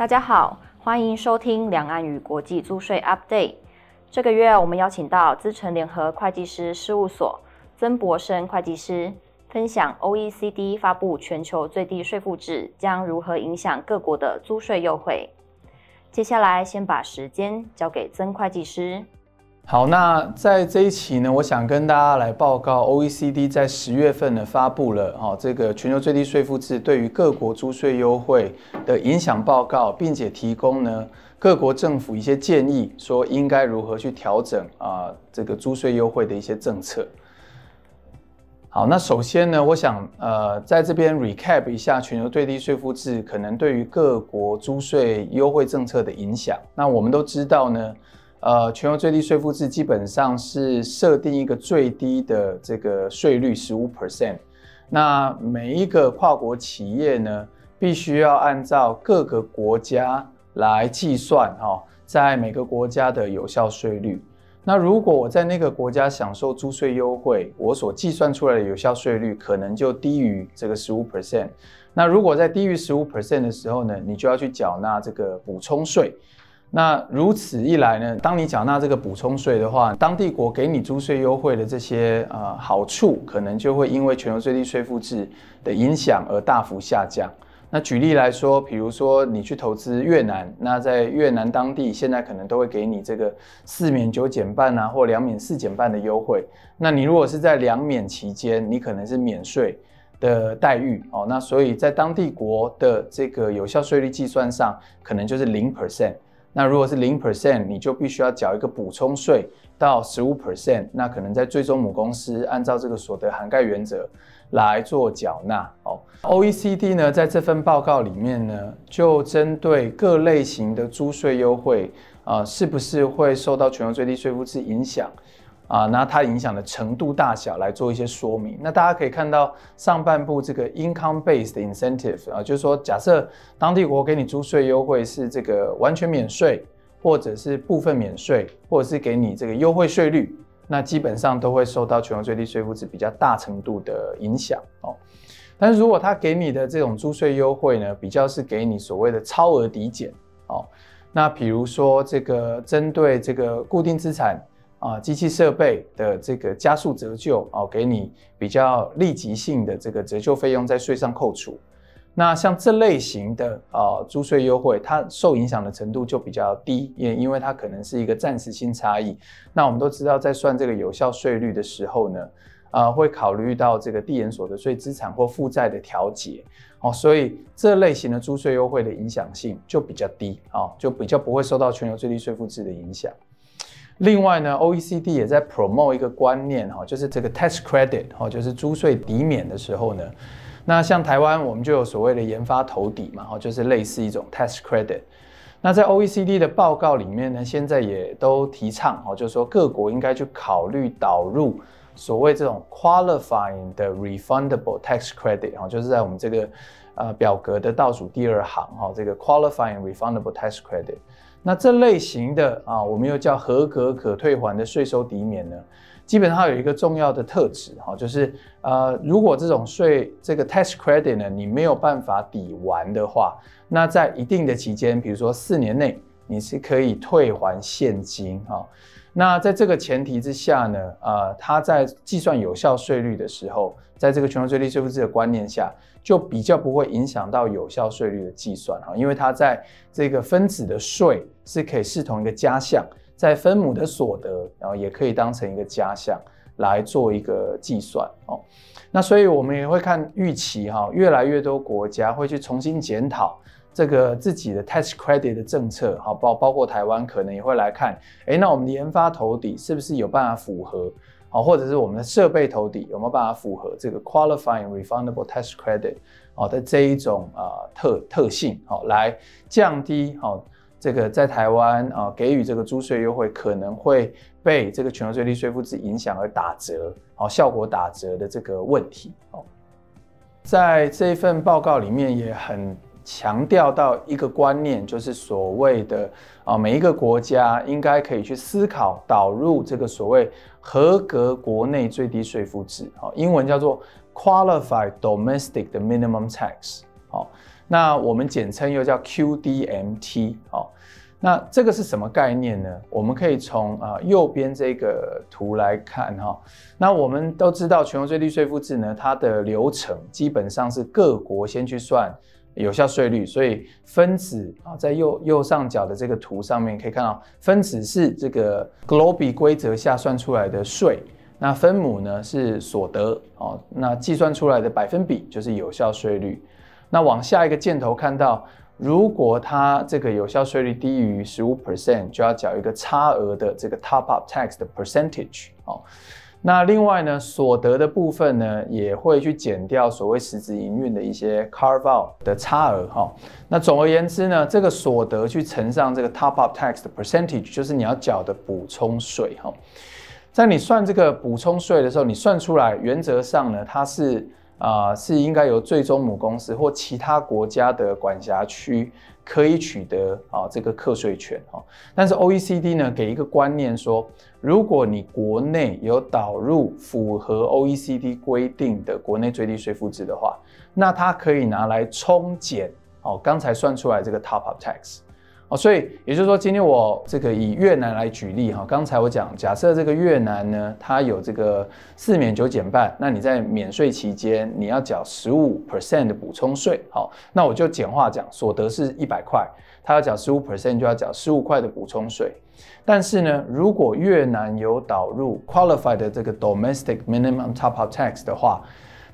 大家好，欢迎收听两岸与国际租税 Update。这个月我们邀请到资诚联合会计师事务所曾博生会计师，分享 OECD 发布全球最低税负制将如何影响各国的租税优惠。接下来先把时间交给曾会计师。好，那在这一期呢，我想跟大家来报告，OECD 在十月份呢发布了哦这个全球最低税负制对于各国租税优惠的影响报告，并且提供呢各国政府一些建议，说应该如何去调整啊这个租税优惠的一些政策。好，那首先呢，我想呃在这边 recap 一下全球最低税负制可能对于各国租税优惠政策的影响。那我们都知道呢。呃，全球最低税负制基本上是设定一个最低的这个税率十五 percent，那每一个跨国企业呢，必须要按照各个国家来计算哈，在每个国家的有效税率。那如果我在那个国家享受租税优惠，我所计算出来的有效税率可能就低于这个十五 percent。那如果在低于十五 percent 的时候呢，你就要去缴纳这个补充税。那如此一来呢，当你缴纳这个补充税的话，当地国给你租税优惠的这些呃好处，可能就会因为全球最低税负制的影响而大幅下降。那举例来说，比如说你去投资越南，那在越南当地现在可能都会给你这个四免九减半啊，或两免四减半的优惠。那你如果是在两免期间，你可能是免税的待遇哦。那所以在当地国的这个有效税率计算上，可能就是零 percent。那如果是零 percent，你就必须要缴一个补充税到十五 percent，那可能在最终母公司按照这个所得涵盖原则来做缴纳哦。OECD 呢，在这份报告里面呢，就针对各类型的租税优惠啊、是不是会受到全球最低税负制影响？啊，那它影响的程度大小来做一些说明。那大家可以看到上半部这个 income-based incentive 啊，就是说假设当地国给你租税优惠是这个完全免税，或者是部分免税，或者是给你这个优惠税率，那基本上都会受到全球最低税负值比较大程度的影响哦。但是如果他给你的这种租税优惠呢，比较是给你所谓的超额抵减哦，那比如说这个针对这个固定资产。啊，机器设备的这个加速折旧哦，给你比较立即性的这个折旧费用在税上扣除。那像这类型的啊租税优惠，它受影响的程度就比较低，也因为它可能是一个暂时性差异。那我们都知道，在算这个有效税率的时候呢，啊会考虑到这个递延所得税资产或负债的调节哦，所以这类型的租税优惠的影响性就比较低啊，就比较不会受到全球最低税负制的影响。另外呢，OECD 也在 promote 一个观念哈，就是这个 tax credit 哈，就是租税抵免的时候呢，那像台湾我们就有所谓的研发投抵嘛，哈，就是类似一种 tax credit。那在 OECD 的报告里面呢，现在也都提倡哈，就是说各国应该去考虑导入所谓这种 qualifying 的 refundable tax credit 哈，就是在我们这个呃表格的倒数第二行哈，这个 qualifying refundable tax credit。那这类型的啊，我们又叫合格可退还的税收抵免呢，基本上有一个重要的特质哈，就是呃，如果这种税这个 tax credit 呢，你没有办法抵完的话，那在一定的期间，比如说四年内，你是可以退还现金哈。那在这个前提之下呢，呃，它在计算有效税率的时候，在这个全球最低税负制的观念下，就比较不会影响到有效税率的计算哈，因为它在这个分子的税是可以视同一个加项，在分母的所得，然后也可以当成一个加项来做一个计算哦。那所以我们也会看预期哈，越来越多国家会去重新检讨。这个自己的 tax credit 的政策，好包包括台湾可能也会来看，诶，那我们的研发投底是不是有办法符合，好，或者是我们的设备投底有没有办法符合这个 qualifying refundable tax credit 好的这一种啊特特性，好，来降低好这个在台湾啊给予这个租税优惠可能会被这个全球最低税负制影响而打折，好，效果打折的这个问题，好，在这份报告里面也很。强调到一个观念，就是所谓的啊，每一个国家应该可以去思考导入这个所谓合格国内最低税负制，英文叫做 Qualified Domestic 的 Minimum Tax。好，那我们简称又叫 QDMT 哦。那这个是什么概念呢？我们可以从啊右边这个图来看哈。那我们都知道全球最低税负制呢，它的流程基本上是各国先去算有效税率，所以分子啊在右右上角的这个图上面可以看到，分子是这个 GloBE 规则下算出来的税，那分母呢是所得哦，那计算出来的百分比就是有效税率。那往下一个箭头看到。如果它这个有效税率低于十五 percent，就要缴一个差额的这个 top up tax 的 percentage 哦。那另外呢，所得的部分呢，也会去减掉所谓实质营运的一些 carve out 的差额哈。那总而言之呢，这个所得去乘上这个 top up tax 的 percentage，就是你要缴的补充税哈。在你算这个补充税的时候，你算出来原则上呢，它是。啊、是应该由最终母公司或其他国家的管辖区可以取得啊这个课税权哈。但是 OECD 呢给一个观念说，如果你国内有导入符合 OECD 规定的国内最低税负制的话，那它可以拿来冲减哦刚才算出来这个 top up tax。哦，所以也就是说，今天我这个以越南来举例哈，刚才我讲，假设这个越南呢，它有这个四免九减半，那你在免税期间你要缴十五 percent 的补充税，好，那我就简化讲，所得是一百块，它要缴十五 percent 就要缴十五块的补充税。但是呢，如果越南有导入 qualified 的这个 domestic minimum top up tax 的话，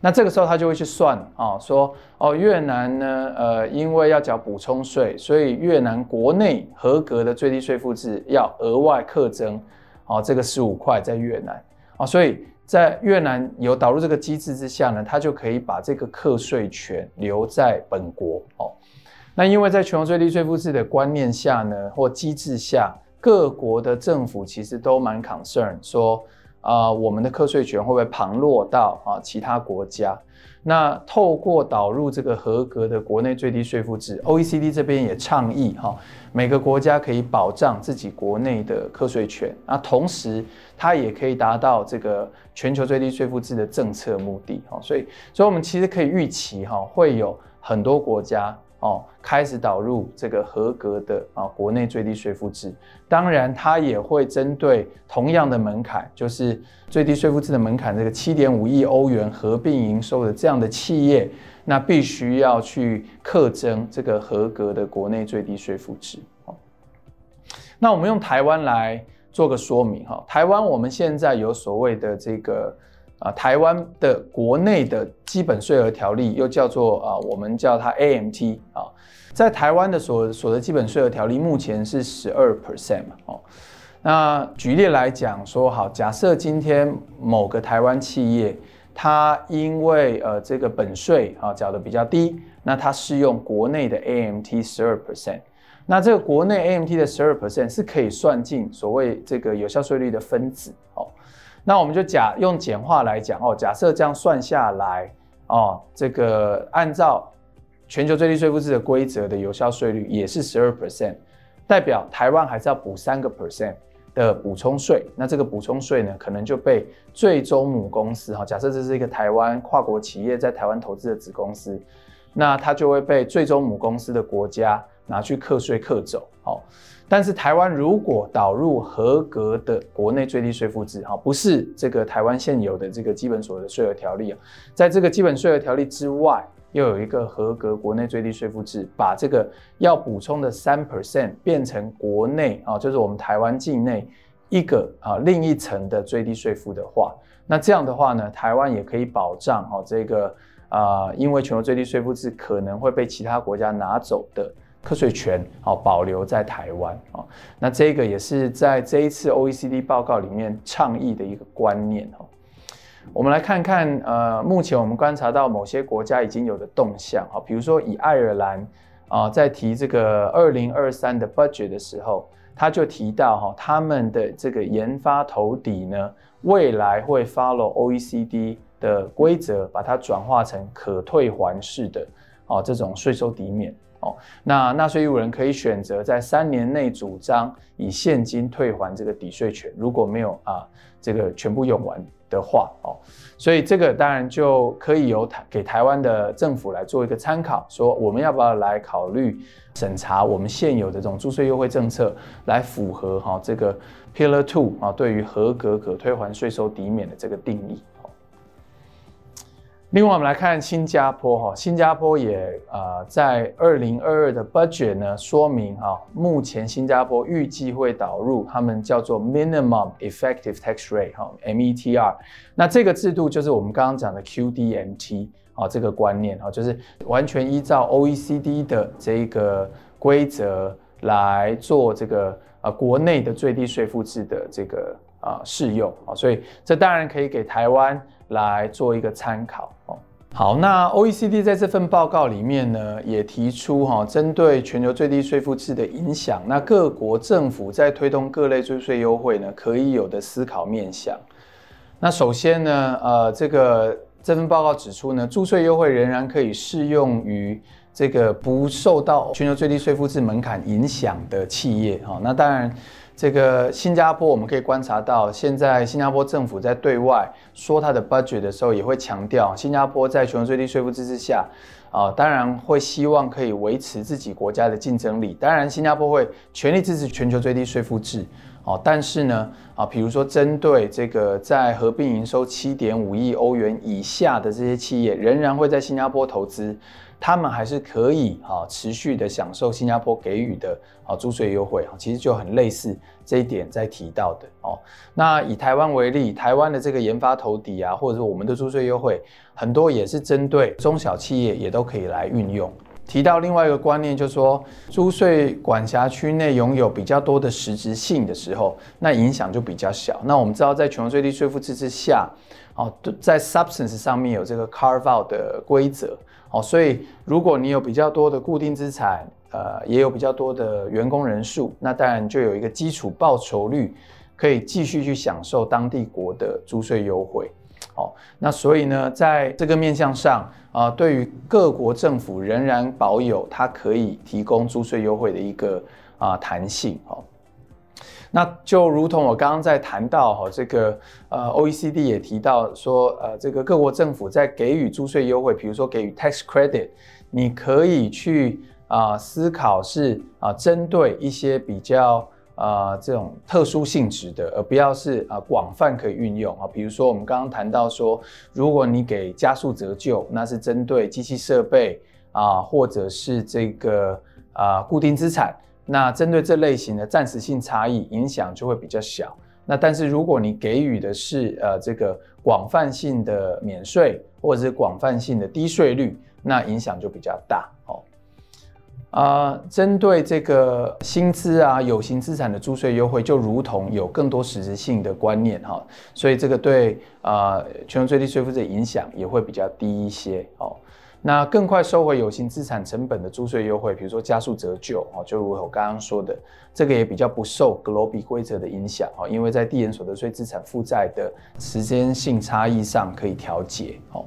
那这个时候他就会去算啊，说哦，越南呢，呃，因为要缴补充税，所以越南国内合格的最低税负制要额外课征，哦，这个十五块在越南啊，所以在越南有导入这个机制之下呢，他就可以把这个课税权留在本国哦。那因为在全球最低税负制的观念下呢，或机制下，各国的政府其实都蛮 concern 说。啊、我们的课税权会不会旁落到啊其他国家？那透过导入这个合格的国内最低税负制，OECD 这边也倡议哈，每个国家可以保障自己国内的课税权，那同时它也可以达到这个全球最低税负制的政策目的哈，所以，所以我们其实可以预期哈，会有很多国家。哦，开始导入这个合格的啊国内最低税负制，当然它也会针对同样的门槛，就是最低税负制的门槛，这个七点五亿欧元合并营收的这样的企业，那必须要去课征这个合格的国内最低税负制。哦，那我们用台湾来做个说明哈，台湾我们现在有所谓的这个。啊，台湾的国内的基本税额条例又叫做啊，我们叫它 AMT 啊，在台湾的所所得基本税额条例目前是十二 percent 嘛，哦，那举例来讲说，好，假设今天某个台湾企业，它因为呃这个本税啊缴得比较低，那它适用国内的 AMT 十二 percent，那这个国内 AMT 的十二 percent 是可以算进所谓这个有效税率的分子，哦。那我们就假用简化来讲哦，假设这样算下来哦，这个按照全球最低税负制的规则的有效税率也是十二 percent，代表台湾还是要补三个 percent 的补充税。那这个补充税呢，可能就被最终母公司哈，假设这是一个台湾跨国企业在台湾投资的子公司，那它就会被最终母公司的国家拿去课税课走，好。但是台湾如果导入合格的国内最低税负制，哈，不是这个台湾现有的这个基本所得税额条例啊，在这个基本税额条例之外，又有一个合格国内最低税负制，把这个要补充的三 percent 变成国内啊，就是我们台湾境内一个啊另一层的最低税负的话，那这样的话呢，台湾也可以保障哈这个啊，因为全球最低税负制可能会被其他国家拿走的。课税权哦保留在台湾啊，那这个也是在这一次 OECD 报告里面倡议的一个观念哈。我们来看看，呃，目前我们观察到某些国家已经有的动向哈，比如说以爱尔兰啊，在提这个二零二三的 budget 的时候，他就提到哈，他们的这个研发投抵呢，未来会 follow OECD 的规则，把它转化成可退还式的哦这种税收抵免。哦。那纳税义务人可以选择在三年内主张以现金退还这个抵税权，如果没有啊这个全部用完的话哦。所以这个当然就可以由台给台湾的政府来做一个参考，说我们要不要来考虑审查我们现有的这种租税优惠政策，来符合哈这个 Pillar Two 啊对于合格可退还税收抵免的这个定义。另外，我们来看新加坡哈，新加坡也呃在二零二二的 budget 呢说明哈，目前新加坡预计会导入他们叫做 minimum effective tax rate 哈 METR，那这个制度就是我们刚刚讲的 QDMT 啊这个观念哈，就是完全依照 OECD 的这个规则来做这个呃国内的最低税负制的这个啊适用啊，所以这当然可以给台湾。来做一个参考哦。好，那 OECD 在这份报告里面呢，也提出哈，针对全球最低税负制的影响，那各国政府在推动各类租税优惠呢，可以有的思考面向。那首先呢，呃，这个这份报告指出呢，租税优惠仍然可以适用于这个不受到全球最低税负制门槛影响的企业哈。那当然。这个新加坡，我们可以观察到，现在新加坡政府在对外说它的 budget 的时候，也会强调，新加坡在全球最低税负制之下，啊，当然会希望可以维持自己国家的竞争力。当然，新加坡会全力支持全球最低税负制，哦，但是呢，啊，比如说针对这个在合并营收七点五亿欧元以下的这些企业，仍然会在新加坡投资。他们还是可以啊持续的享受新加坡给予的啊租税优惠啊，其实就很类似这一点在提到的哦。那以台湾为例，台湾的这个研发投抵啊，或者说我们的租税优惠，很多也是针对中小企业也都可以来运用。提到另外一个观念，就是说租税管辖区内拥有比较多的实质性的时候，那影响就比较小。那我们知道，在全球最低税负制之下，哦，在 substance 上面有这个 carve out 的规则。哦，所以如果你有比较多的固定资产，呃，也有比较多的员工人数，那当然就有一个基础报酬率，可以继续去享受当地国的租税优惠。哦，那所以呢，在这个面向上，啊、呃，对于各国政府仍然保有它可以提供租税优惠的一个啊、呃、弹性。哦。那就如同我刚刚在谈到哈，这个呃，OECD 也提到说，呃，这个各国政府在给予租税优惠，比如说给予 tax credit，你可以去啊、思考是啊、呃、针对一些比较、呃、这种特殊性质的，而不要是啊、广泛可以运用啊。比如说我们刚刚谈到说，如果你给加速折旧，那是针对机器设备啊、或者是这个啊、固定资产。那针对这类型的暂时性差异，影响就会比较小。那但是如果你给予的是呃这个广泛性的免税，或者是广泛性的低税率，那影响就比较大。啊、呃，针对这个薪资啊有形资产的租税优惠，就如同有更多实质性的观念哈、哦，所以这个对啊、呃、全球最低税负的影响也会比较低一些哦。那更快收回有形资产成本的租税优惠，比如说加速折旧哦，就如我刚刚说的，这个也比较不受 GloBE 规则的影响哦，因为在递延所得税资产负债的时间性差异上可以调节哦。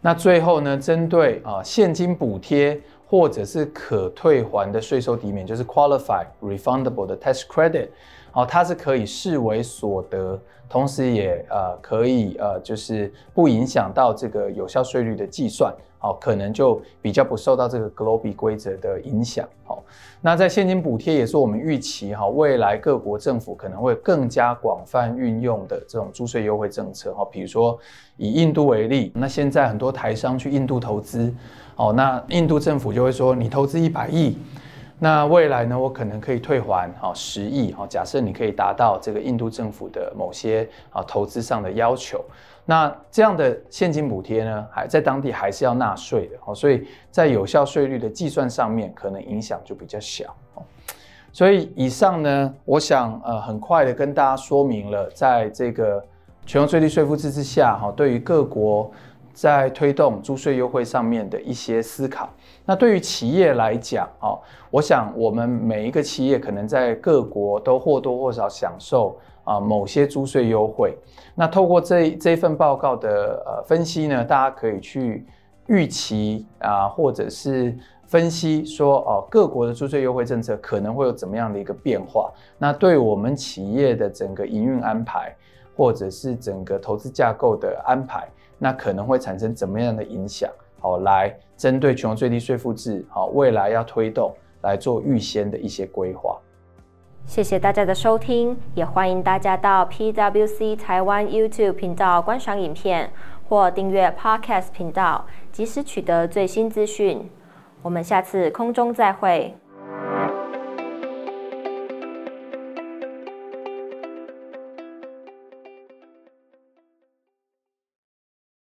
那最后呢，针对啊现金补贴或者是可退还的税收抵免，就是 qualify Refundable 的 Tax Credit 哦，它是可以视为所得。同时也呃可以呃就是不影响到这个有效税率的计算，好，可能就比较不受到这个 GloBE 规则的影响，好，那在现金补贴也是我们预期哈，未来各国政府可能会更加广泛运用的这种租税优惠政策，哈，比如说以印度为例，那现在很多台商去印度投资，哦，那印度政府就会说你投资一百亿。那未来呢，我可能可以退还哈十亿哦，假设你可以达到这个印度政府的某些啊投资上的要求，那这样的现金补贴呢，还在当地还是要纳税的哦，所以在有效税率的计算上面，可能影响就比较小哦。所以以上呢，我想呃很快的跟大家说明了，在这个全球最低税负制之下哈，对于各国在推动租税优惠上面的一些思考。那对于企业来讲，哦，我想我们每一个企业可能在各国都或多或少享受啊某些租税优惠。那透过这这份报告的呃分析呢，大家可以去预期啊，或者是分析说哦，各国的租税优惠政策可能会有怎么样的一个变化？那对我们企业的整个营运安排，或者是整个投资架构的安排，那可能会产生怎么样的影响？好，来针对全球最低税负制，好，未来要推动来做预先的一些规划。谢谢大家的收听，也欢迎大家到 PWC 台湾 YouTube 频道观赏影片或订阅 Podcast 频道，及时取得最新资讯。我们下次空中再会。